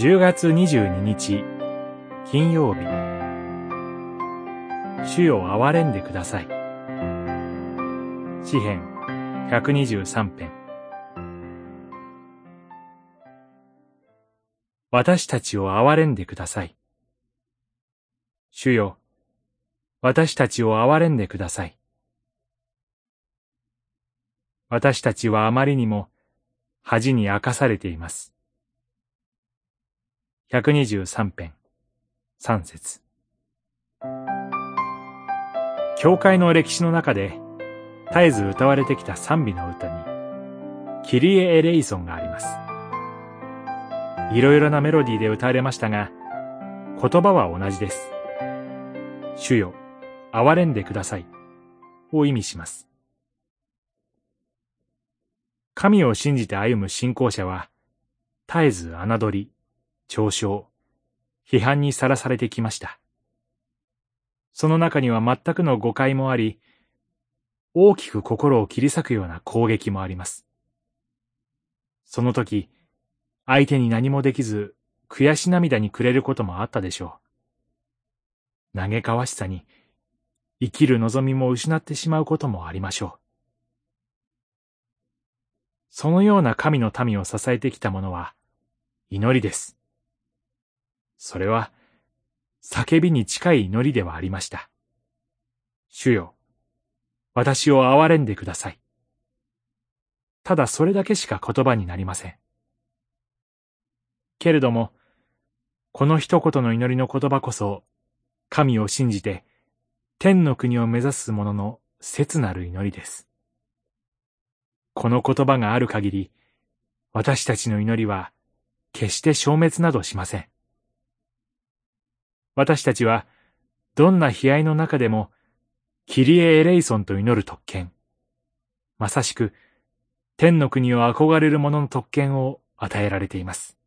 10月22日金曜日。主よ憐れんでください。詩編123編。私たちを憐れんでください。主よ私たちを憐れんでください。私たちはあまりにも恥に明かされています。123編、3節教会の歴史の中で、絶えず歌われてきた賛美の歌に、キリエ・エレイソンがあります。いろいろなメロディーで歌われましたが、言葉は同じです。主よ、憐れんでください、を意味します。神を信じて歩む信仰者は、絶えず侮り、嘲笑、批判にさらされてきました。その中には全くの誤解もあり、大きく心を切り裂くような攻撃もあります。その時、相手に何もできず、悔し涙にくれることもあったでしょう。嘆かわしさに、生きる望みも失ってしまうこともありましょう。そのような神の民を支えてきたものは、祈りです。それは、叫びに近い祈りではありました。主よ、私を憐れんでください。ただそれだけしか言葉になりません。けれども、この一言の祈りの言葉こそ、神を信じて、天の国を目指す者の切なる祈りです。この言葉がある限り、私たちの祈りは決して消滅などしません。私たちは、どんな悲哀の中でも、キリエ・エレイソンと祈る特権、まさしく、天の国を憧れる者の特権を与えられています。